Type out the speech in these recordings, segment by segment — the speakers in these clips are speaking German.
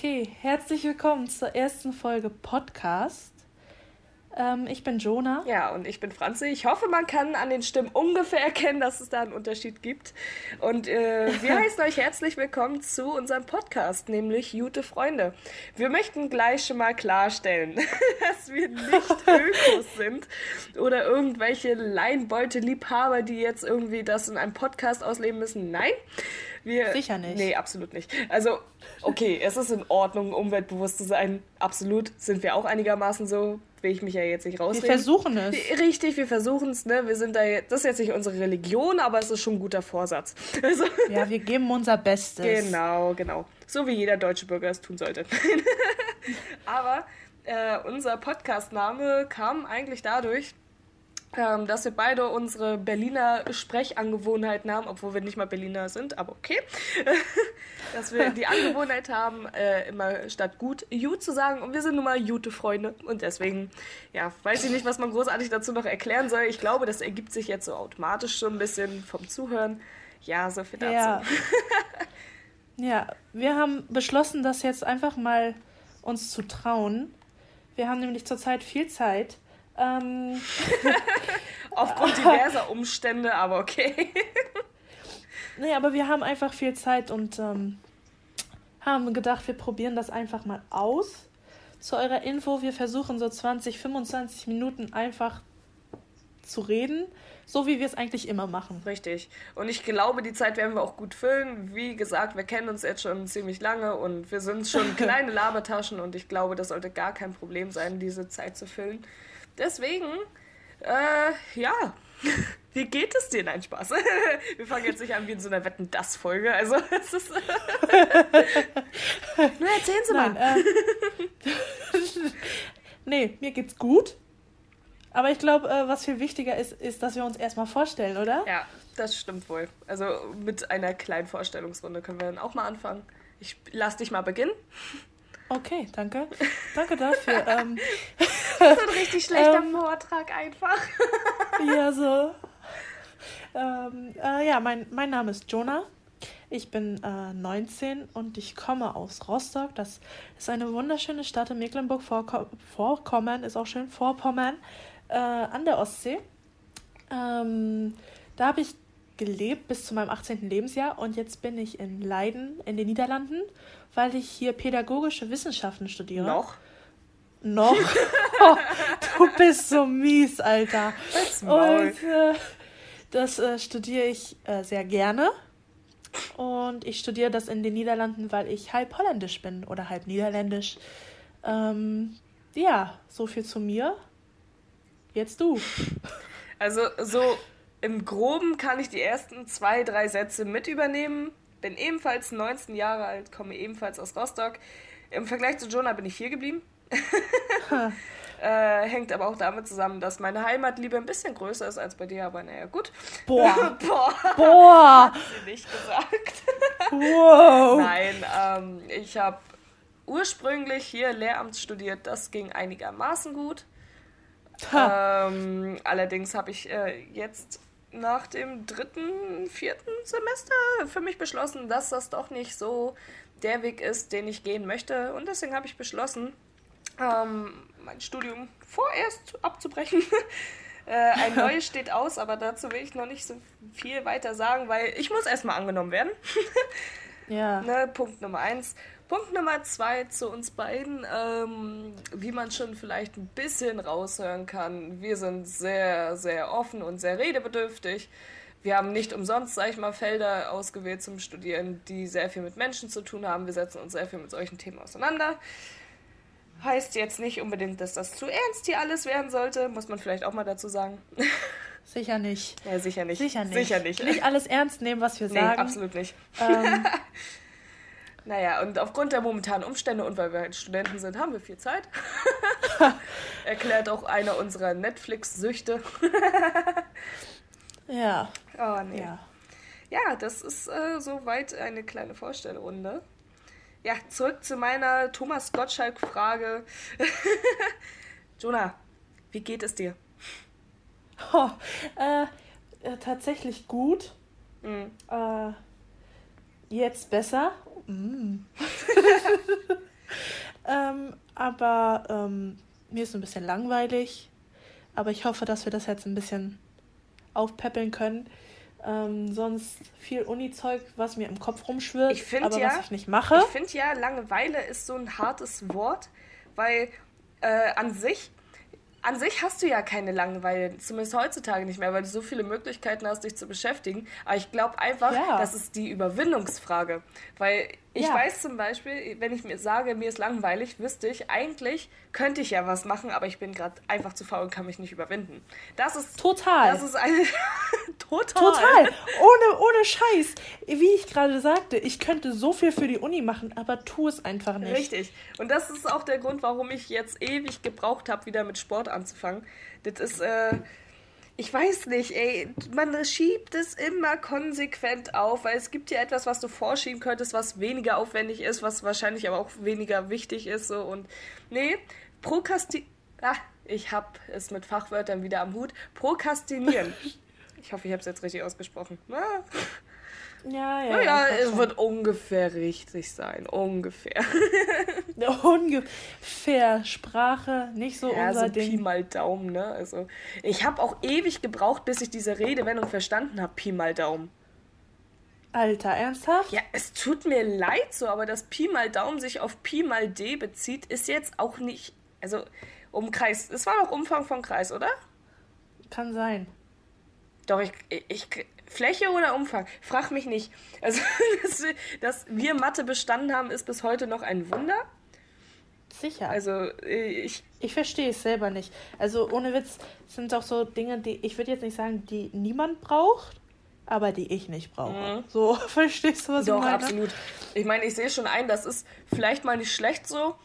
Okay, herzlich willkommen zur ersten Folge Podcast. Ähm, ich bin Jonah. Ja, und ich bin Franzi. Ich hoffe, man kann an den Stimmen ungefähr erkennen, dass es da einen Unterschied gibt. Und äh, wir heißen euch herzlich willkommen zu unserem Podcast, nämlich Jute Freunde. Wir möchten gleich schon mal klarstellen, dass wir nicht Ökos sind oder irgendwelche Leinbeute-Liebhaber, die jetzt irgendwie das in einem Podcast ausleben müssen. Nein. Wir, Sicher nicht. Nee, absolut nicht. Also, okay, es ist in Ordnung, umweltbewusst zu sein. Absolut. Sind wir auch einigermaßen so. Will ich mich ja jetzt nicht rausreden. Wir versuchen es. Richtig, wir versuchen es, ne? Wir sind da jetzt, das ist jetzt nicht unsere Religion, aber es ist schon ein guter Vorsatz. Also, ja, wir geben unser Bestes. Genau, genau. So wie jeder deutsche Bürger es tun sollte. aber äh, unser Podcastname kam eigentlich dadurch, ähm, dass wir beide unsere Berliner Sprechangewohnheiten haben, obwohl wir nicht mal Berliner sind, aber okay. dass wir die Angewohnheit haben, äh, immer statt gut Jut zu sagen und wir sind nun mal Jute-Freunde und deswegen, ja, weiß ich nicht, was man großartig dazu noch erklären soll. Ich glaube, das ergibt sich jetzt so automatisch schon ein bisschen vom Zuhören. Ja, so viel dazu. Ja. ja, wir haben beschlossen, das jetzt einfach mal uns zu trauen. Wir haben nämlich zurzeit viel Zeit ähm, Aufgrund diverser Umstände, aber okay. nee, aber wir haben einfach viel Zeit und ähm, haben gedacht, wir probieren das einfach mal aus. Zu eurer Info, wir versuchen so 20, 25 Minuten einfach zu reden, so wie wir es eigentlich immer machen. Richtig. Und ich glaube, die Zeit werden wir auch gut füllen. Wie gesagt, wir kennen uns jetzt schon ziemlich lange und wir sind schon kleine Labertaschen und ich glaube, das sollte gar kein Problem sein, diese Zeit zu füllen. Deswegen, äh, ja. Wie geht es dir? Nein, Spaß. Wir fangen jetzt nicht an wie in so einer Wetten-Das-Folge. Also, es ist. Nur erzählen Sie Nein, mal. Äh, nee, mir geht's gut. Aber ich glaube, äh, was viel wichtiger ist, ist, dass wir uns erstmal vorstellen, oder? Ja, das stimmt wohl. Also mit einer kleinen Vorstellungsrunde können wir dann auch mal anfangen. Ich lass dich mal beginnen. Okay, danke. Danke dafür. ähm, so ein richtig schlechter ähm, Vortrag einfach. ja, so. Ähm, äh, ja, mein, mein Name ist Jonah. Ich bin äh, 19 und ich komme aus Rostock. Das ist eine wunderschöne Stadt in Mecklenburg-Vorpommern, ist auch schön, Vorpommern, äh, an der Ostsee. Ähm, da habe ich gelebt bis zu meinem 18. Lebensjahr und jetzt bin ich in Leiden in den Niederlanden weil ich hier pädagogische Wissenschaften studiere. Noch? Noch? oh, du bist so mies, Alter. Und äh, das äh, studiere ich äh, sehr gerne. Und ich studiere das in den Niederlanden, weil ich halb holländisch bin oder halb niederländisch. Ähm, ja, so viel zu mir. Jetzt du. Also so im groben kann ich die ersten zwei, drei Sätze mit übernehmen bin ebenfalls 19 Jahre alt, komme ebenfalls aus Rostock. Im Vergleich zu Jonah bin ich hier geblieben. äh, hängt aber auch damit zusammen, dass meine Heimatliebe ein bisschen größer ist als bei dir, aber naja, gut. Boah. Boah. Boah. Hat sie nicht gesagt. wow. Nein, ähm, ich habe ursprünglich hier Lehramt studiert. Das ging einigermaßen gut. Ähm, allerdings habe ich äh, jetzt nach dem dritten, vierten Semester für mich beschlossen, dass das doch nicht so der Weg ist, den ich gehen möchte. Und deswegen habe ich beschlossen, ähm, mein Studium vorerst abzubrechen. äh, ein neues steht aus, aber dazu will ich noch nicht so viel weiter sagen, weil ich muss erstmal angenommen werden. ja. Ne, Punkt Nummer eins. Punkt Nummer zwei zu uns beiden, ähm, wie man schon vielleicht ein bisschen raushören kann. Wir sind sehr, sehr offen und sehr redebedürftig. Wir haben nicht umsonst, sag ich mal, Felder ausgewählt zum Studieren, die sehr viel mit Menschen zu tun haben. Wir setzen uns sehr viel mit solchen Themen auseinander. Heißt jetzt nicht unbedingt, dass das zu ernst hier alles werden sollte, muss man vielleicht auch mal dazu sagen. Sicher nicht. Ja, sicher nicht. Sicher nicht. Sicher nicht. Nicht alles ernst nehmen, was wir nee, sagen. absolut nicht. Ähm, Naja, und aufgrund der momentanen Umstände und weil wir halt Studenten sind, haben wir viel Zeit. Erklärt auch einer unserer Netflix-Süchte. ja. Oh, nee. Ja, ja das ist äh, soweit eine kleine Vorstellrunde. Ja, zurück zu meiner Thomas Gottschalk-Frage. Jonah, wie geht es dir? Oh, äh, äh, tatsächlich gut. Mhm. Äh, jetzt besser. Mm. aber ähm, mir ist ein bisschen langweilig. Aber ich hoffe, dass wir das jetzt ein bisschen aufpäppeln können. Ähm, sonst viel Uni-Zeug, was mir im Kopf rumschwirrt, Ich finde aber ja, was ich nicht mache. Ich finde ja, Langeweile ist so ein hartes Wort, weil äh, an sich, an sich hast du ja keine Langeweile, zumindest heutzutage nicht mehr, weil du so viele Möglichkeiten hast, dich zu beschäftigen. Aber ich glaube einfach, Ja. das ist die Überwindungsfrage. Weil ich Ja. weiß zum Beispiel, wenn ich mir sage, mir ist langweilig, wüsste ich, eigentlich könnte ich ja was machen, aber ich bin gerade einfach zu faul und kann mich nicht überwinden. Das ist Total. Das ist eine total. Total. Ohne, ohne Scheiß. Wie ich gerade sagte, ich könnte so viel für die Uni machen, aber tu es einfach nicht. Richtig. Und das ist auch der Grund, warum ich jetzt ewig gebraucht habe, wieder mit Sport anzufangen. Das ist, äh, ich weiß nicht, ey, man schiebt es immer konsequent auf, weil es gibt ja etwas, was du vorschieben könntest, was weniger aufwendig ist, was wahrscheinlich aber auch weniger wichtig ist. So. Und nee, Prokasti... Ah, ich hab es mit Fachwörtern wieder am Hut. Prokrastinieren. Ich hoffe, ich habe es jetzt richtig ausgesprochen. Ah. Ja, ja. Naja, es wird ungefähr richtig sein. Ungefähr. Ungefähr Sprache, nicht so Ja, unser so Pi Ding. mal Daumen, ne? Also, ich habe auch ewig gebraucht, bis ich diese Redewendung verstanden habe, Pi mal Daumen. Alter, ernsthaft? Ja, es tut mir leid so, aber dass Pi mal Daumen sich auf Pi mal D bezieht, ist jetzt auch nicht, also Umkreis, es war doch Umfang von Kreis, oder? Kann sein. Doch, ich, ich, Fläche oder Umfang? Frag mich nicht. Also, dass, wir- dass wir Mathe bestanden haben, ist bis heute noch ein Wunder. Sicher. Also, ich, Ich verstehe es selber nicht. Also ohne Witz sind doch so Dinge, die ich würde jetzt nicht sagen, die niemand braucht, aber die ich nicht brauche. So, verstehst du, was Doch, ich meine? absolut. Ich meine, ich sehe schon ein, das ist vielleicht mal nicht schlecht so,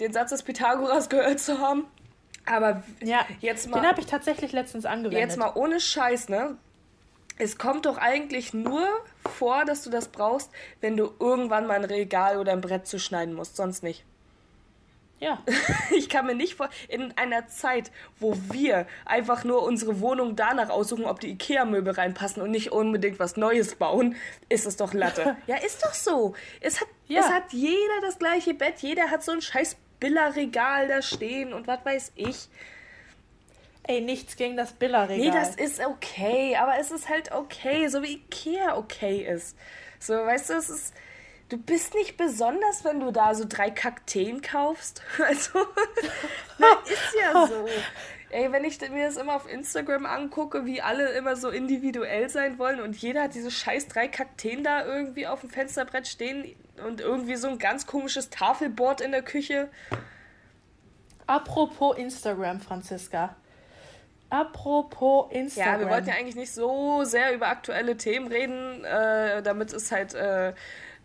den Satz des Pythagoras gehört zu haben. Aber Ja, jetzt mal, den habe ich tatsächlich letztens angewendet. jetzt mal ohne Scheiß, ne? Es kommt doch eigentlich nur vor, dass du das brauchst, wenn du irgendwann mal ein Regal oder ein Brett zuschneiden musst, sonst nicht. Ja, Ich kann mir nicht vor, in einer Zeit, wo wir einfach nur unsere Wohnung danach aussuchen, ob die Ikea-Möbel reinpassen und nicht unbedingt was Neues bauen, ist es doch Latte. ja, ist doch so. Es hat, Ja. es hat jeder das gleiche Bett, jeder hat so ein scheiß Billa-Regal da stehen und was weiß ich. ey, nichts gegen das Billa-Regal. Nee, das ist okay, aber es ist halt okay, so wie Ikea okay ist. So, weißt du, es ist. Du bist nicht besonders, wenn du da so drei Kakteen kaufst. Also, na, ist ja so. Ey, wenn ich mir das immer auf Instagram angucke, wie alle immer so individuell sein wollen und jeder hat diese scheiß drei Kakteen da irgendwie auf dem Fensterbrett stehen und irgendwie so ein ganz komisches Tafelboard in der Küche. Apropos Instagram, Franziska. Apropos Ja, Instagram. wir wollten ja eigentlich nicht so sehr über aktuelle Themen reden, äh, damit es halt, äh,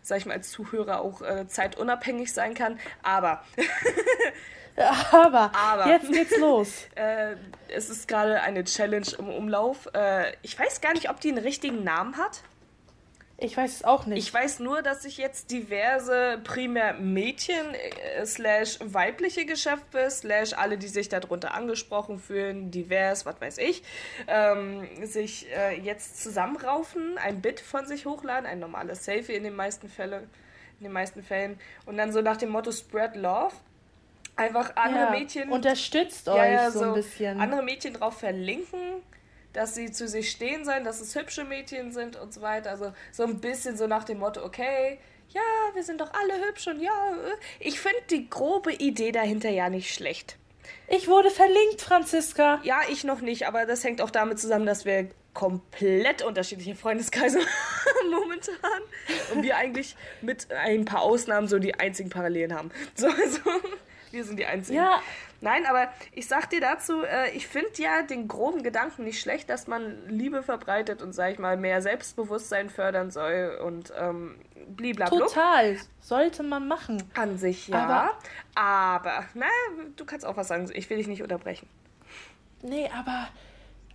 sag ich mal, als Zuhörer auch äh, zeitunabhängig sein kann. Aber aber, Aber. jetzt geht's los. äh, es ist gerade eine Challenge im Umlauf. Äh, ich weiß gar nicht, ob die einen richtigen Namen hat. Ich weiß es auch nicht. Ich weiß nur, dass sich jetzt diverse primär Mädchen äh, slash weibliche Geschäfte slash alle, die sich darunter angesprochen fühlen, divers, was weiß ich, ähm, sich äh, jetzt zusammenraufen, ein Bit von sich hochladen, ein normales Selfie in den meisten Fällen, in den meisten Fällen und dann so nach dem Motto Spread Love einfach andere ja, Mädchen Unterstützt euch ja, ja, so ein bisschen. andere Mädchen drauf verlinken, dass sie zu sich stehen sollen, dass es hübsche Mädchen sind und so weiter. Also so ein bisschen so nach dem Motto, okay, ja, wir sind doch alle hübsch und ja, äh. ich finde die grobe Idee dahinter ja nicht schlecht. Ich wurde verlinkt, Franziska. Ja, ich noch nicht, aber das hängt auch damit zusammen, dass wir komplett unterschiedliche Freundeskreise haben momentan und wir eigentlich mit ein paar Ausnahmen so die einzigen Parallelen haben. So, also, wir sind die einzigen. Ja, Nein, aber ich sag dir dazu, äh, ich finde ja den groben Gedanken nicht schlecht, dass man Liebe verbreitet und, sag ich mal, mehr Selbstbewusstsein fördern soll und ähm, bliblablub. total. Sollte man machen. An sich ja. Aber- Aber, na, du kannst auch was sagen. Ich will dich nicht unterbrechen. Nee, aber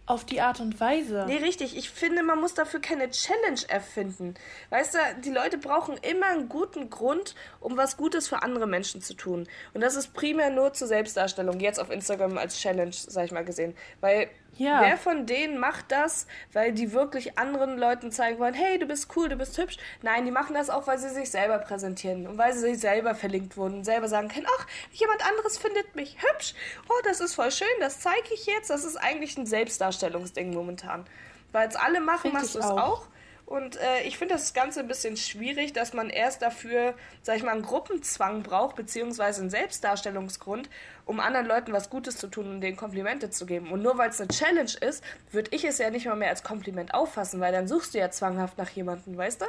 auf die Art und Weise. Nee, richtig. Ich finde, man muss dafür keine Challenge erfinden. Weißt du, die Leute brauchen immer einen guten Grund, um was Gutes für andere Menschen zu tun. Und das ist primär nur zur Selbstdarstellung, jetzt auf Instagram als Challenge, sag ich mal, gesehen. Weil Ja. Wer von denen macht das, weil die wirklich anderen Leuten zeigen wollen, hey, du bist cool, du bist hübsch? Nein, die machen das auch, weil sie sich selber präsentieren und weil sie sich selber verlinkt wurden und selber sagen können, ach, jemand anderes findet mich hübsch. Oh, das ist voll schön, das zeige ich jetzt. Das ist eigentlich ein Selbstdarstellungsding momentan. Weil es alle machen, Find machst du es auch. auch. Und äh, ich finde das Ganze ein bisschen schwierig, dass man erst dafür, sag ich mal, einen Gruppenzwang braucht, beziehungsweise einen Selbstdarstellungsgrund, um anderen Leuten was Gutes zu tun und denen Komplimente zu geben. Und nur weil es eine Challenge ist, würde ich es ja nicht mal mehr als Kompliment auffassen, weil dann suchst du ja zwanghaft nach jemandem, weißt du?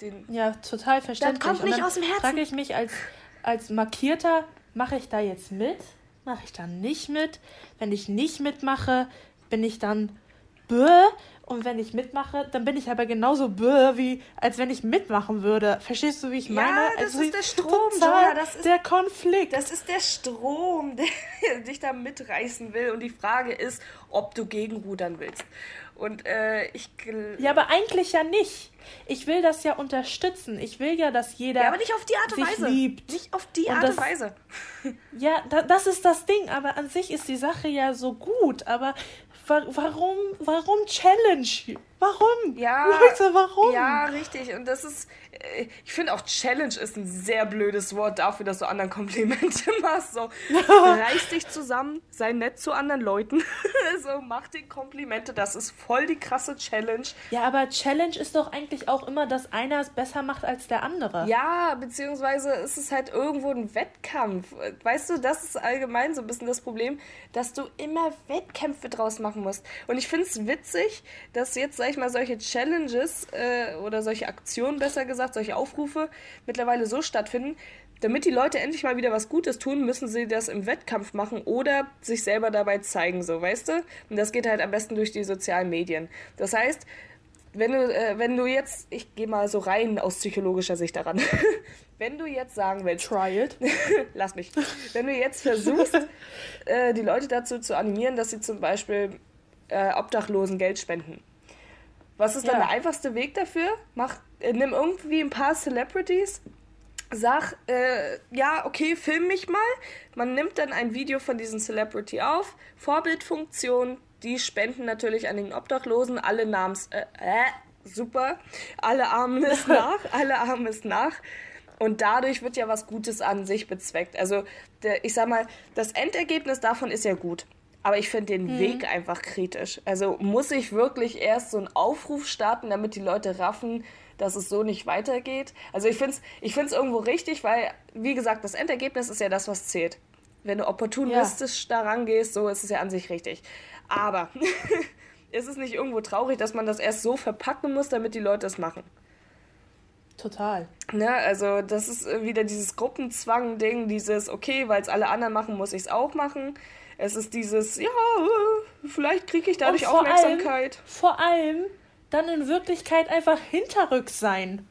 Den ja, total verständlich. Das kommt nicht aus dem Herzen. frage ich mich als, als Markierter, mache ich da jetzt mit? Mache ich da nicht mit? Wenn ich nicht mitmache, bin ich dann bäh und wenn ich mitmache, dann bin ich aber genauso böse, wie als wenn ich mitmachen würde. Verstehst du, wie ich meine? Ja, das also ist der Strom, Joa, das ist der Konflikt. Das ist der Strom, der dich da mitreißen will. Und die Frage ist, ob du gegenrudern willst. Und äh, ich. Ja, aber eigentlich ja nicht. Ich will das ja unterstützen. Ich will ja, dass jeder. Ja, aber nicht auf die Art und Weise. Liebt. Nicht auf die Art und, das, und Weise. Ja, da, das ist das Ding. Aber an sich ist die Sache ja so gut. Aber warum, warum Challenge? Warum? Ja, Leute, warum? Ja, richtig. Und das ist, ich finde auch Challenge ist ein sehr blödes Wort dafür, dass du anderen Komplimente machst. So, reiß dich zusammen, sei nett zu anderen Leuten. so, mach dir Komplimente. Das ist voll die krasse Challenge. Ja, aber Challenge ist doch eigentlich auch immer, dass einer es besser macht als der andere. Ja, beziehungsweise ist es halt irgendwo ein Wettkampf. Weißt du, das ist allgemein so ein bisschen das Problem, dass du immer Wettkämpfe draus machen musst. Und ich finde es witzig, dass jetzt, sag ich mal, solche Challenges äh, oder solche Aktionen, besser gesagt, solche Aufrufe mittlerweile so stattfinden, damit die Leute endlich mal wieder was Gutes tun, müssen sie das im Wettkampf machen oder sich selber dabei zeigen, so, weißt du? Und das geht halt am besten durch die sozialen Medien. Das heißt, wenn du, äh, wenn du jetzt, ich gehe mal so rein aus psychologischer Sicht daran, wenn du jetzt sagen willst, try it, lass mich, wenn du jetzt versuchst, äh, die Leute dazu zu animieren, dass sie zum Beispiel äh, Obdachlosen Geld spenden, was ist ja. dann der einfachste Weg dafür? Mach, äh, nimm irgendwie ein paar Celebrities, sag, äh, ja, okay, film mich mal. Man nimmt dann ein Video von diesem Celebrity auf, Vorbildfunktion, die spenden natürlich an den Obdachlosen, alle Namens, äh, äh, super, alle Armen ist nach, alle Armen ist nach. Und dadurch wird ja was Gutes an sich bezweckt. Also, der, ich sag mal, das Endergebnis davon ist ja gut. Aber ich finde den mhm. Weg einfach kritisch. Also muss ich wirklich erst so einen Aufruf starten, damit die Leute raffen, dass es so nicht weitergeht? Also ich finde es ich find's irgendwo richtig, weil, wie gesagt, das Endergebnis ist ja das, was zählt. Wenn du opportunistisch ja. daran gehst, so ist es ja an sich richtig. Aber ist es nicht irgendwo traurig, dass man das erst so verpacken muss, damit die Leute es machen? Total. Ne, also das ist wieder dieses Gruppenzwang-Ding, dieses, okay, weil es alle anderen machen, muss ich es auch machen. Es ist dieses, ja, vielleicht kriege ich dadurch vor Aufmerksamkeit. Allem, vor allem dann in Wirklichkeit einfach hinterrücks sein.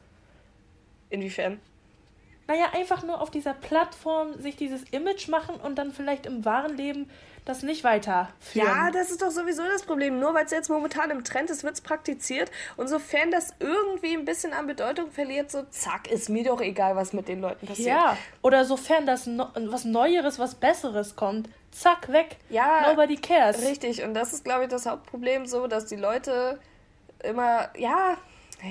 Inwiefern? Naja, einfach nur auf dieser Plattform sich dieses Image machen und dann vielleicht im wahren Leben das nicht weiterführen. Ja, das ist doch sowieso das Problem. Nur weil es jetzt momentan im Trend ist, wird es praktiziert. Und sofern das irgendwie ein bisschen an Bedeutung verliert, so zack, ist mir doch egal, was mit den Leuten passiert. Ja, oder sofern das no was Neueres, was Besseres kommt, zack, weg. Ja. Nobody cares. Richtig, und das ist, glaube ich, das Hauptproblem so, dass die Leute immer, ja,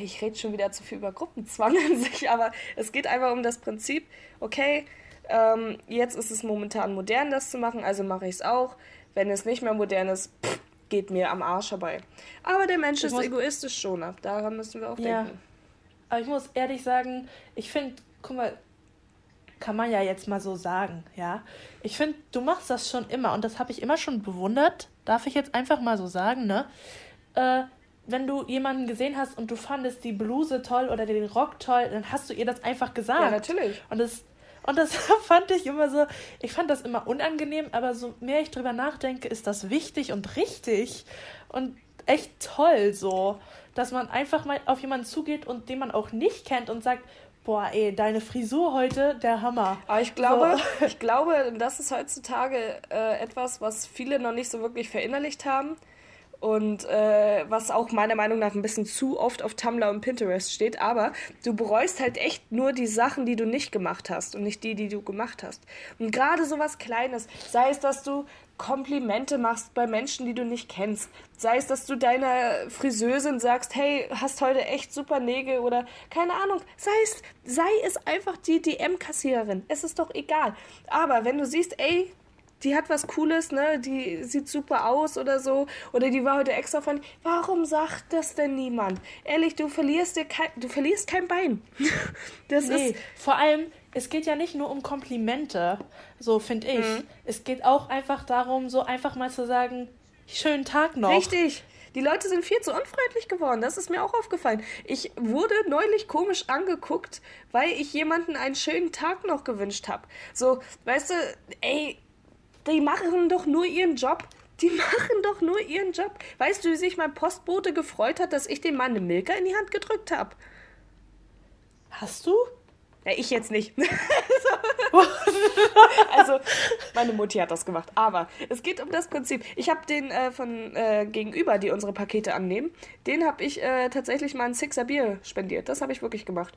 ich rede schon wieder zu viel über Gruppenzwang an sich, aber es geht einfach um das Prinzip, okay, ähm, jetzt ist es momentan modern, das zu machen, also mache ich es auch. Wenn es nicht mehr modern ist, pff, geht mir am Arsch vorbei. Aber der Mensch ich ist egoistisch schon, daran müssen wir auch ja. denken. Aber ich muss ehrlich sagen, ich finde, guck mal, kann man ja jetzt mal so sagen, ja. Ich finde, du machst das schon immer und das habe ich immer schon bewundert, darf ich jetzt einfach mal so sagen, ne? Äh, wenn du jemanden gesehen hast und du fandest die Bluse toll oder den Rock toll, dann hast du ihr das einfach gesagt. Ja, natürlich. Und das, und das fand ich immer so, ich fand das immer unangenehm, aber so mehr ich drüber nachdenke, ist das wichtig und richtig und echt toll so, dass man einfach mal auf jemanden zugeht und den man auch nicht kennt und sagt, boah, ey, deine Frisur heute, der Hammer. Aber ich glaube, so. ich glaube, das ist heutzutage äh, etwas, was viele noch nicht so wirklich verinnerlicht haben und äh, was auch meiner Meinung nach ein bisschen zu oft auf Tumblr und Pinterest steht, aber du bereust halt echt nur die Sachen, die du nicht gemacht hast und nicht die, die du gemacht hast. Und gerade so was Kleines, sei es, dass du Komplimente machst bei Menschen, die du nicht kennst. Sei es, dass du deiner Friseurin sagst, hey, hast heute echt super Nägel oder keine Ahnung. Sei es, sei es einfach die DM-Kassiererin. Es ist doch egal. Aber wenn du siehst, ey, die hat was Cooles, ne? Die sieht super aus oder so. Oder die war heute extra von. Warum sagt das denn niemand? Ehrlich, du verlierst dir kein, du verlierst kein Bein. Das nee, ist. Vor allem, es geht ja nicht nur um Komplimente, so finde ich. Mhm. Es geht auch einfach darum, so einfach mal zu sagen, schönen Tag noch. Richtig. Die Leute sind viel zu unfreundlich geworden. Das ist mir auch aufgefallen. Ich wurde neulich komisch angeguckt, weil ich jemanden einen schönen Tag noch gewünscht habe. So, weißt du, ey, die machen doch nur ihren Job. Die machen doch nur ihren Job. Weißt du, wie sich mein Postbote gefreut hat, dass ich dem Mann eine Milka in die Hand gedrückt habe? Hast du? Ja, ich jetzt nicht. also, meine Mutti hat das gemacht. Aber es geht um das Prinzip. Ich habe den äh, von äh, gegenüber, die unsere Pakete annehmen, den habe ich äh, tatsächlich mal ein Sixer Bier spendiert. Das habe ich wirklich gemacht.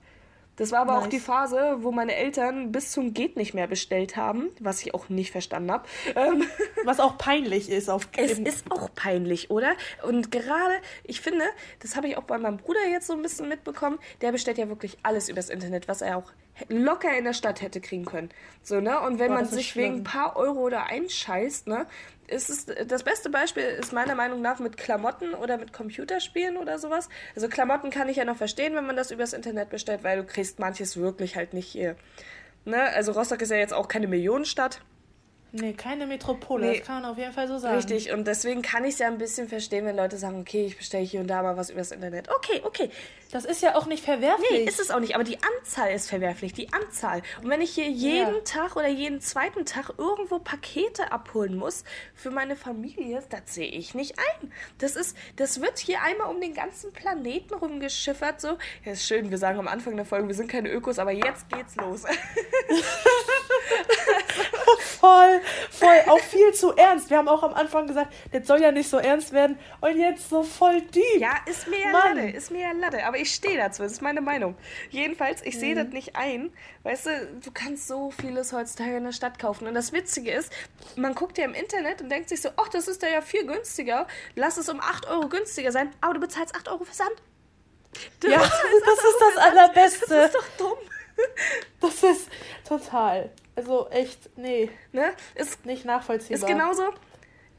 Das war aber nice. auch die Phase, wo meine Eltern bis zum Geht nicht mehr bestellt haben, was ich auch nicht verstanden habe. Ähm, was auch peinlich ist. Auf es ist auch peinlich, oder? Und gerade, ich finde, das habe ich auch bei meinem Bruder jetzt so ein bisschen mitbekommen, der bestellt ja wirklich alles übers Internet, was er auch locker in der Stadt hätte kriegen können. So, ne? Und wenn Boah, man sich schlimm. wegen ein paar Euro da einscheißt, ne? ist es, das beste Beispiel ist meiner Meinung nach mit Klamotten oder mit Computerspielen oder sowas. Also Klamotten kann ich ja noch verstehen, wenn man das übers Internet bestellt, weil du kriegst manches wirklich halt nicht hier. Ne? Also Rostock ist ja jetzt auch keine Millionenstadt. Nee, keine Metropole, nee. das kann man auf jeden Fall so sagen. Richtig, und deswegen kann ich es ja ein bisschen verstehen, wenn Leute sagen, okay, ich bestelle hier und da mal was übers Internet. Okay, okay. Das ist ja auch nicht verwerflich. Nee, ist es auch nicht, aber die Anzahl ist verwerflich, die Anzahl. Und wenn ich hier jeden ja. Tag oder jeden zweiten Tag irgendwo Pakete abholen muss für meine Familie, das sehe ich nicht ein. Das ist, das wird hier einmal um den ganzen Planeten rumgeschiffert, so. Ja, ist schön, wir sagen am Anfang der Folge, wir sind keine Ökos, aber jetzt geht's los. voll, voll, auch viel zu ernst. Wir haben auch am Anfang gesagt, das soll ja nicht so ernst werden und jetzt so voll deep. Ja, ist mir ja Mann. Lade, ist mir ja Lade, aber ich stehe dazu, das ist meine Meinung. Jedenfalls, ich sehe mhm. das nicht ein. Weißt du, du kannst so vieles heutzutage in der Stadt kaufen und das Witzige ist, man guckt ja im Internet und denkt sich so, ach, das ist ja viel günstiger, lass es um 8 Euro günstiger sein, aber du bezahlst 8 Euro Versand. Du ja, das ist das Allerbeste. Das ist doch dumm. Das ist total. Also echt, nee. Ne? Ist nicht nachvollziehbar. Ist genauso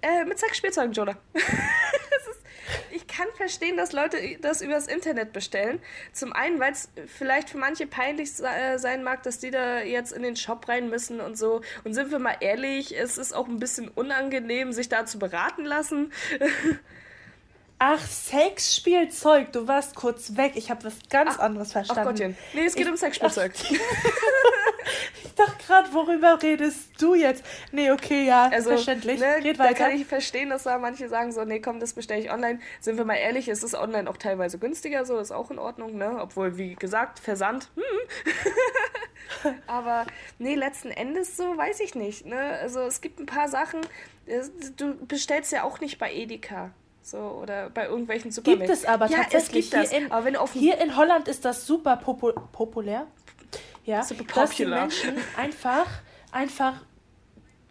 äh, mit Sexspielzeugen, Jonah. ich kann verstehen, dass Leute das übers Internet bestellen. Zum einen, weil es vielleicht für manche peinlich äh, sein mag, dass die da jetzt in den Shop rein müssen und so. Und sind wir mal ehrlich, es ist auch ein bisschen unangenehm, sich da zu beraten lassen. Ach, Sexspielzeug. Du warst kurz weg. Ich habe was ganz ach, anderes verstanden. Ach Gottchen. Nee, es geht ich, um Sexspielzeug. ich dachte gerade, worüber redest du jetzt? Nee, okay, ja, also, verständlich. Ne, Red weiter. Da kann ich verstehen, dass da manche sagen so, nee, komm, das bestelle ich online. Sind wir mal ehrlich, es ist online auch teilweise günstiger, so ist auch in Ordnung, ne? Obwohl, wie gesagt, Versand. Hm. Aber nee, letzten Endes so, weiß ich nicht. Ne? Also es gibt ein paar Sachen, du bestellst ja auch nicht bei Edeka. So, oder bei irgendwelchen Supermärkten. Gibt es aber ja, tatsächlich. Es gibt hier, das. In, aber wenn hier in Holland ist das super popu populär. Ja, super dass die Menschen einfach, einfach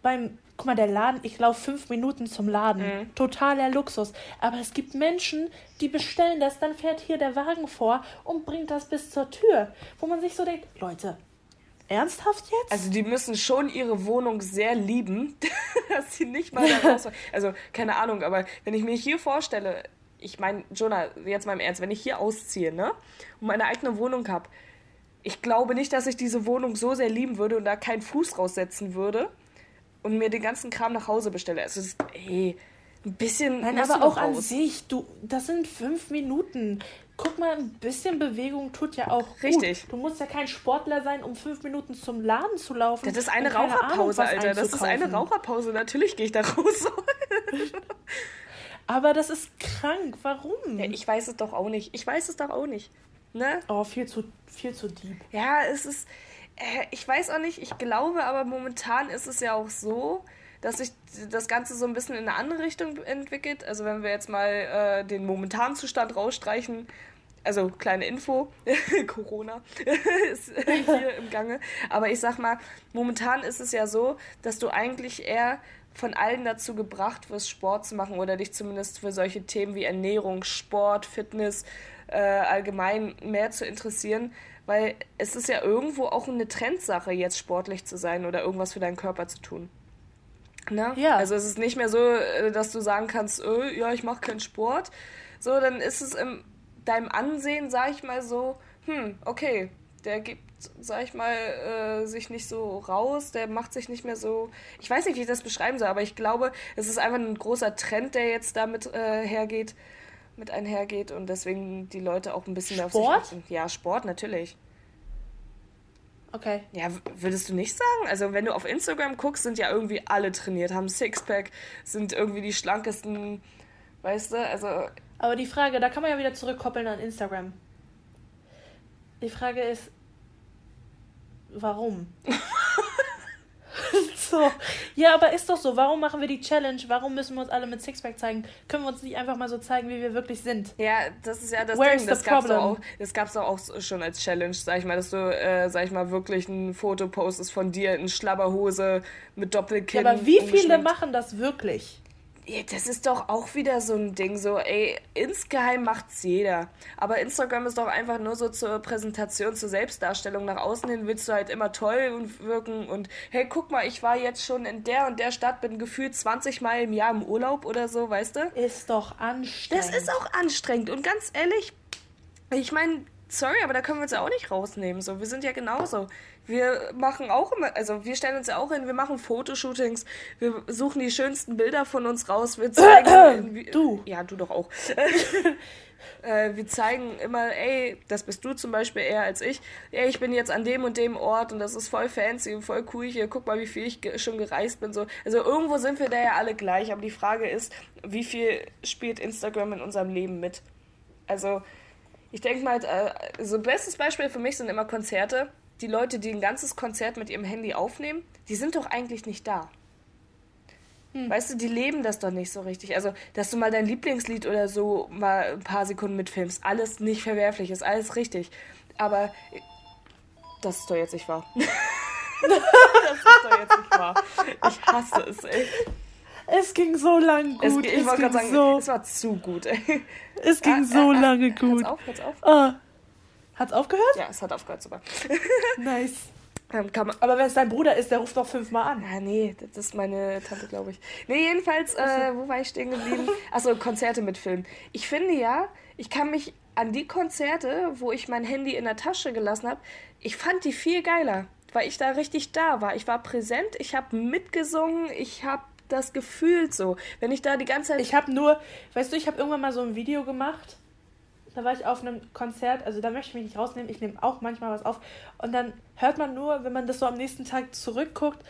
beim, guck mal, der Laden, ich laufe fünf Minuten zum Laden. Mhm. Totaler Luxus. Aber es gibt Menschen, die bestellen das, dann fährt hier der Wagen vor und bringt das bis zur Tür. Wo man sich so denkt, Leute, Ernsthaft jetzt? Also die müssen schon ihre Wohnung sehr lieben, dass sie nicht mal da raus. Also keine Ahnung, aber wenn ich mir hier vorstelle, ich meine, Jonah, jetzt mal im Ernst, wenn ich hier ausziehe, ne, und meine eigene Wohnung habe, ich glaube nicht, dass ich diese Wohnung so sehr lieben würde und da keinen Fuß raussetzen würde und mir den ganzen Kram nach Hause bestelle. Also, es ist, ey, ein bisschen. Nein, aber auch an sich, du, das sind fünf Minuten guck mal, ein bisschen Bewegung tut ja auch Richtig. Gut. Du musst ja kein Sportler sein, um fünf Minuten zum Laden zu laufen. Das ist eine Raucherpause, Ahnung, Alter. Das ist eine Raucherpause. Natürlich gehe ich da raus. Aber das ist krank. Warum? Ja, ich weiß es doch auch nicht. Ich weiß es doch auch nicht. Ne? Oh, viel zu, viel zu deep. Ja, es ist. Äh, ich weiß auch nicht. Ich glaube aber momentan ist es ja auch so, dass sich das Ganze so ein bisschen in eine andere Richtung entwickelt. Also wenn wir jetzt mal äh, den momentanen Zustand rausstreichen, also kleine Info, Corona ist hier im Gange. Aber ich sag mal, momentan ist es ja so, dass du eigentlich eher von allen dazu gebracht wirst, Sport zu machen oder dich zumindest für solche Themen wie Ernährung, Sport, Fitness äh, allgemein mehr zu interessieren, weil es ist ja irgendwo auch eine Trendsache, jetzt sportlich zu sein oder irgendwas für deinen Körper zu tun. Ne? Ja. Also es ist nicht mehr so, äh, dass du sagen kannst, oh, ja, ich mache keinen Sport. So, dann ist es im deinem Ansehen, sag ich mal so, hm, okay, der gibt, sag ich mal, äh, sich nicht so raus, der macht sich nicht mehr so. Ich weiß nicht, wie ich das beschreiben soll, aber ich glaube, es ist einfach ein großer Trend, der jetzt damit äh, hergeht, mit einhergeht und deswegen die Leute auch ein bisschen Sport? mehr auf sich achten. Ja, Sport, natürlich. Okay. Ja, würdest du nicht sagen? Also, wenn du auf Instagram guckst, sind ja irgendwie alle trainiert, haben Sixpack, sind irgendwie die schlankesten, weißt du? Also, aber die Frage, da kann man ja wieder zurückkoppeln an Instagram. Die Frage ist, warum? so. Ja, aber ist doch so. Warum machen wir die Challenge? Warum müssen wir uns alle mit Sixpack zeigen? Können wir uns nicht einfach mal so zeigen, wie wir wirklich sind? Ja, das ist ja das Where's Ding. Das gab es auch, das gab's auch schon als Challenge, sag ich mal, dass du, äh, sag ich mal, wirklich ein Foto postest von dir in Schlabberhose mit Doppelkinn. Ja, aber wie viele machen das wirklich? Ja, das ist doch auch wieder so ein Ding, so, ey, insgeheim macht's jeder. Aber Instagram ist doch einfach nur so zur Präsentation, zur Selbstdarstellung. Nach außen hin willst du halt immer toll wirken und, hey, guck mal, ich war jetzt schon in der und der Stadt, bin gefühlt 20 Mal im Jahr im Urlaub oder so, weißt du? Ist doch anstrengend. Das ist auch anstrengend und ganz ehrlich, ich meine, sorry, aber da können wir uns ja auch nicht rausnehmen. So, wir sind ja genauso. Wir machen auch immer, also wir stellen uns ja auch hin, wir machen Fotoshootings, wir suchen die schönsten Bilder von uns raus, wir zeigen. wie, du. Ja, du doch auch. äh, wir zeigen immer, ey, das bist du zum Beispiel eher als ich. Ey, ich bin jetzt an dem und dem Ort und das ist voll fancy und voll cool hier. Guck mal, wie viel ich ge schon gereist bin. So. Also irgendwo sind wir da ja alle gleich, aber die Frage ist, wie viel spielt Instagram in unserem Leben mit? Also, ich denke mal, äh, so bestes Beispiel für mich sind immer Konzerte die Leute, die ein ganzes Konzert mit ihrem Handy aufnehmen, die sind doch eigentlich nicht da. Hm. Weißt du, die leben das doch nicht so richtig. Also, dass du mal dein Lieblingslied oder so mal ein paar Sekunden mitfilmst, alles nicht verwerflich, ist alles richtig. Aber das ist doch jetzt nicht wahr. das ist doch jetzt nicht wahr. Ich hasse es, ey. Es ging so lange gut. Es, ich wollte gerade sagen, so, es war zu gut, ey. Es ging ah, so ah, lange gut. Hör's auf, hör's auf. Ah. Hat's aufgehört? Ja, es hat aufgehört, super. nice. Ähm, Aber wenn es dein Bruder ist, der ruft doch fünfmal an. Ja, nee, das ist meine Tante, glaube ich. Nee, jedenfalls, äh, wo war ich stehen geblieben? Achso, Konzerte mit Film. Ich finde ja, ich kann mich an die Konzerte, wo ich mein Handy in der Tasche gelassen habe, ich fand die viel geiler, weil ich da richtig da war. Ich war präsent, ich habe mitgesungen, ich habe das gefühlt so. Wenn ich da die ganze Zeit. Ich habe nur, weißt du, ich habe irgendwann mal so ein Video gemacht da war ich auf einem Konzert, also da möchte ich mich nicht rausnehmen, ich nehme auch manchmal was auf. Und dann hört man nur, wenn man das so am nächsten Tag zurückguckt,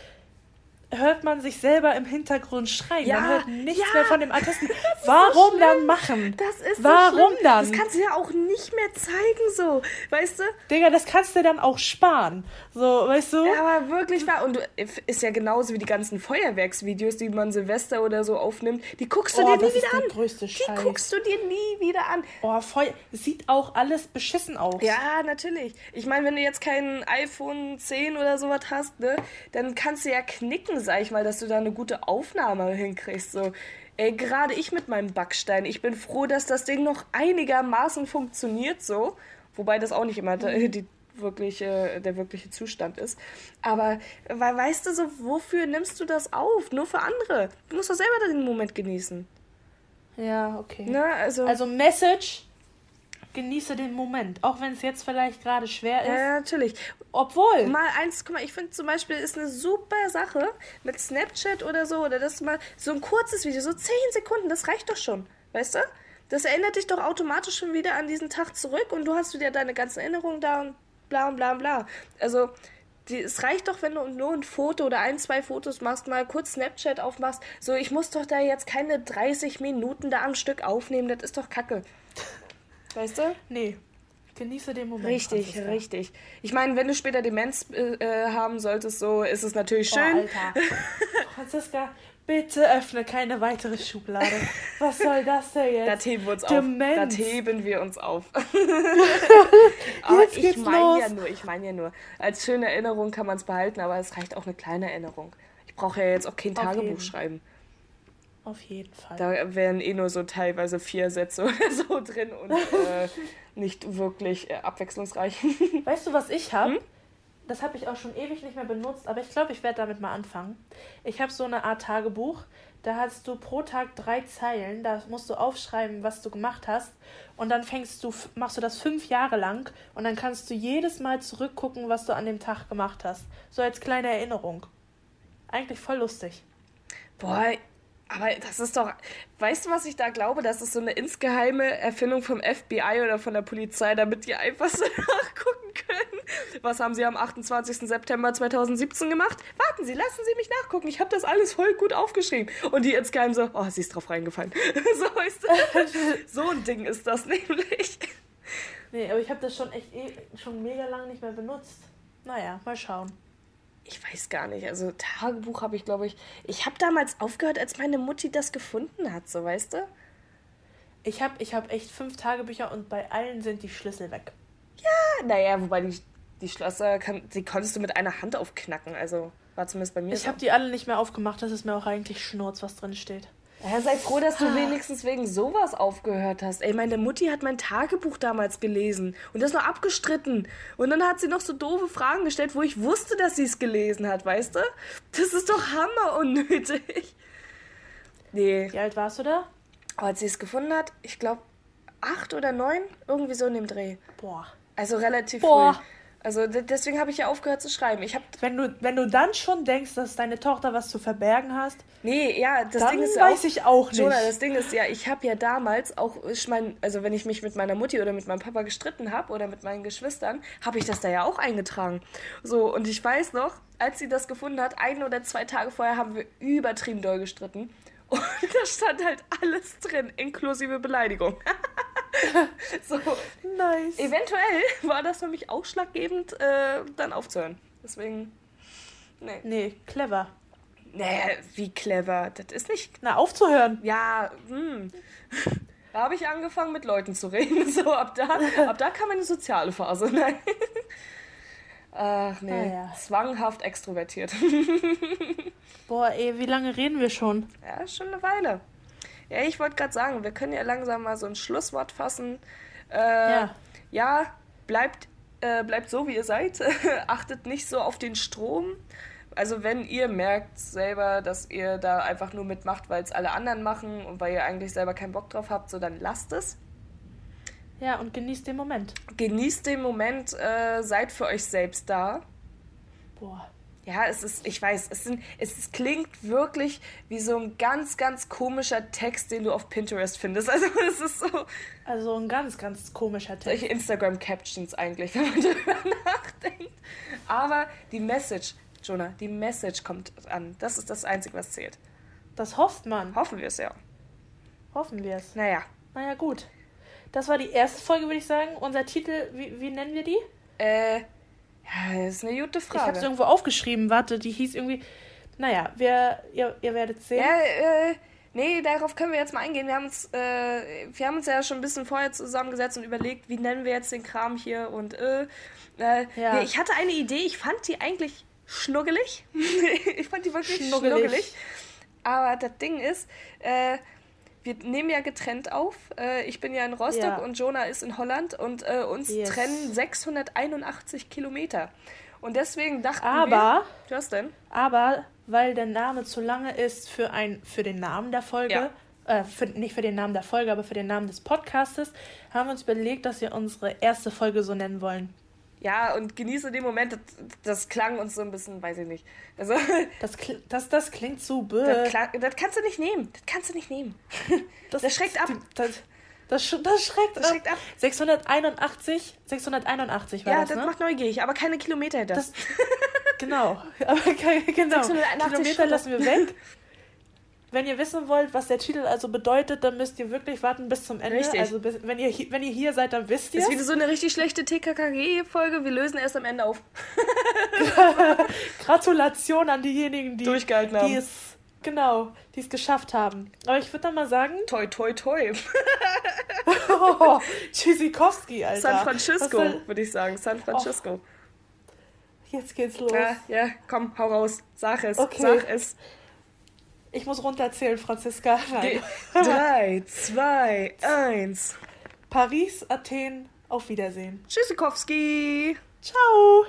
hört man sich selber im Hintergrund schreien. Ja, man hört nichts ja, mehr von dem Artisten. Warum so dann machen? Das ist Warum so dann? Das kannst du ja auch nicht mehr zeigen, so, weißt du? Digga, das kannst du dann auch sparen. So, weißt du? Ja, aber wirklich wahr. Und du, ist ja genauso wie die ganzen Feuerwerksvideos, die man Silvester oder so aufnimmt. Die guckst du oh, dir nie wieder an. Die guckst du dir nie wieder an. Oh, Feuer. Sieht auch alles beschissen aus. Ja, natürlich. Ich meine, wenn du jetzt kein iPhone 10 oder sowas hast, ne, dann kannst du ja knicken, sag ich mal, dass du da eine gute Aufnahme hinkriegst. So, ey, gerade ich mit meinem Backstein, ich bin froh, dass das Ding noch einigermaßen funktioniert so. Wobei das auch nicht immer mhm. die wirkliche, der wirkliche Zustand ist. Aber weil, weißt du so, wofür nimmst du das auf? Nur für andere. Du musst doch selber den Moment genießen. Ja, okay. Na, also, also Message, genieße den Moment, auch wenn es jetzt vielleicht gerade schwer ist. Ja, natürlich. Obwohl. Mal eins, guck mal, ich finde zum Beispiel ist eine super Sache mit Snapchat oder so, oder das mal so ein kurzes Video, so 10 Sekunden, das reicht doch schon, weißt du? Das erinnert dich doch automatisch schon wieder an diesen Tag zurück und du hast wieder deine ganzen Erinnerungen da und bla und bla und bla. Also, die, es reicht doch, wenn du nur ein Foto oder ein, zwei Fotos machst, mal kurz Snapchat aufmachst. So, ich muss doch da jetzt keine 30 Minuten da am Stück aufnehmen, das ist doch Kacke. Weißt du? Nee. Genieße den Moment. Richtig, richtig. Ich meine, wenn du später Demenz äh, haben solltest, so ist es natürlich oh, schön. Oh, Alter. Franziska, bitte öffne keine weitere Schublade. Was soll das denn jetzt? Da heben wir uns Demenz. auf. Da heben wir uns auf. aber ich meine ja nur, ich meine ja nur. Als schöne Erinnerung kann man es behalten, aber es reicht auch eine kleine Erinnerung. Ich brauche ja jetzt auch kein Tagebuch jeden. schreiben. Auf jeden Fall. Da wären eh nur so teilweise vier Sätze oder so drin und äh, nicht wirklich äh, abwechslungsreich. Weißt du, was ich habe? Hm? Das habe ich auch schon ewig nicht mehr benutzt, aber ich glaube, ich werde damit mal anfangen. Ich habe so eine Art Tagebuch. Da hast du pro Tag drei Zeilen. Da musst du aufschreiben, was du gemacht hast. Und dann fängst du, machst du das fünf Jahre lang. Und dann kannst du jedes Mal zurückgucken, was du an dem Tag gemacht hast. So als kleine Erinnerung. Eigentlich voll lustig. Boah, aber das ist doch. Weißt du, was ich da glaube? Das ist so eine insgeheime Erfindung vom FBI oder von der Polizei, damit die einfach so nachgucken können. Was haben sie am 28. September 2017 gemacht? Warten Sie, lassen Sie mich nachgucken. Ich habe das alles voll gut aufgeschrieben. Und die insgeheim so, oh, sie ist drauf reingefallen. so, weißt du? so ein Ding ist das nämlich. Nee, aber ich habe das schon echt eh, schon mega lange nicht mehr benutzt. Naja, mal schauen. Ich weiß gar nicht. Also Tagebuch habe ich, glaube ich. Ich habe damals aufgehört, als meine Mutti das gefunden hat, so weißt du? Ich habe ich hab echt fünf Tagebücher und bei allen sind die Schlüssel weg. Ah, Naja, wobei die, die Schlösser, kann, die konntest du mit einer Hand aufknacken. Also war zumindest bei mir Ich so. habe die alle nicht mehr aufgemacht, das ist mir auch eigentlich Schnurz, was drin steht. Ja, sei froh, dass du wenigstens wegen sowas aufgehört hast. Ey, meine Mutti hat mein Tagebuch damals gelesen und das noch abgestritten. Und dann hat sie noch so doofe Fragen gestellt, wo ich wusste, dass sie es gelesen hat, weißt du? Das ist doch hammer unnötig. Nee, Wie alt warst du da? aber als sie es gefunden hat, ich glaube acht oder neun, irgendwie so in dem Dreh. Boah. Also relativ Boah. früh. Also de- deswegen habe ich ja aufgehört zu schreiben. Ich habe Wenn du, wenn du dann schon denkst, dass deine Tochter was zu verbergen hast, Nee, ja, das dann Ding ist weiß auch, ich auch nicht. Jonah, das Ding ist ja, ich habe ja damals auch, ich mein, also wenn ich mich mit meiner Mutti oder mit meinem Papa gestritten habe oder mit meinen Geschwistern, habe ich das da ja auch eingetragen. So, und ich weiß noch, als sie das gefunden hat, ein oder zwei Tage vorher haben wir übertrieben doll gestritten. Und da stand halt alles drin, inklusive Beleidigung. so, nice. eventuell war das für mich ausschlaggebend, äh, dann aufzuhören. Deswegen, nee. Nee, clever. Nee, wie clever. Das ist nicht Na, aufzuhören. Ja, hm. Da habe ich angefangen, mit Leuten zu reden. So, ab da, ab da kam eine soziale Phase. Nein. Ach nee, Ah, ja. zwanghaft extrovertiert. Boah, ey, wie lange reden wir schon? Ja, schon eine Weile. Ja, ich wollte gerade sagen, wir können ja langsam mal so ein Schlusswort fassen. Äh, Ja. ja, bleibt, äh, bleibt so, wie ihr seid. Achtet nicht so auf den Strom. Also wenn ihr merkt selber, dass ihr da einfach nur mitmacht, weil es alle anderen machen und weil ihr eigentlich selber keinen Bock drauf habt, so dann lasst es. Ja, und genießt den Moment. Genießt den Moment, äh, seid für euch selbst da. Boah. Ja, es ist, ich weiß, es, sind, es klingt wirklich wie so ein ganz, ganz komischer Text, den du auf Pinterest findest. Also es ist so Also ein ganz, ganz komischer Text. solche Instagram-Captions eigentlich, wenn man darüber nachdenkt. Aber die Message, Jonah, die Message kommt an. Das ist das Einzige, was zählt. Das hofft man. Hoffen wir es ja. Hoffen wir es. Naja, Naja, gut. Das war die erste Folge, würde ich sagen. Unser Titel, wie, wie nennen wir die? äh, ja, das ist eine gute Ich habe es Frage. irgendwo aufgeschrieben. Warte, die hieß irgendwie. Naja, wir, ihr, ihr werdet sehen. Ja, äh, nee, darauf können wir jetzt mal eingehen. Wir haben uns, äh, wir haben uns ja schon ein bisschen vorher zusammengesetzt und überlegt, wie nennen wir jetzt den Kram hier und äh, äh Ja. ich hatte eine Idee, ich fand die eigentlich schnuggelig. ich fand die wirklich Schnuggelig. schnuggelig. Aber das Ding ist, äh, wir nehmen ja getrennt auf. Äh, ich bin ja in Rostock Ja. und Jonah ist in Holland und äh, uns Yes. trennen 681 Kilometer. Und deswegen dachten wir... Aber, Was denn? aber, weil der Name zu lange ist für, ein, für den Namen der Folge, äh, für, nicht für den Namen der Folge, aber für den Namen des Podcastes, haben wir uns überlegt, dass wir unsere erste Folge so nennen wollen. Ja, und genieße den Moment, das, das klang uns so ein bisschen, weiß ich nicht. Also, Das, kl- das, das klingt so böse. das, klang, das kannst du nicht nehmen. Das kannst du nicht nehmen. das schreckt ab. Das, das, sch- das schreckt Das ab. schreckt ab. 681, 681 war Ja, das, das ne? macht neugierig, aber keine Kilometer das. Das- Genau. Aber ke- genau. 681 Kilometer lassen wir weg. Wenn ihr wissen wollt, was der Titel also bedeutet, dann müsst ihr wirklich warten bis zum Ende. Richtig. Also bis, wenn, ihr, wenn ihr hier seid, dann wisst ihr Das ist wieder so eine richtig schlechte TKKG-Folge. Wir lösen erst am Ende auf. Gratulation an diejenigen, die, Durchgehalten die haben. es Genau, die es geschafft haben. Aber ich würde dann mal sagen. Toi, toi, toi. oh, Tschüssikowski, Alter. San Francisco, würde ich sagen. San Francisco. Oh, jetzt geht's los. Ja, ja, komm, hau raus. Sag es. Okay. Sag es. Ich muss runterzählen, Franziska. Nein. Drei, zwei, eins. Paris, Athen, auf Wiedersehen. Tschüssikowski. Ciao.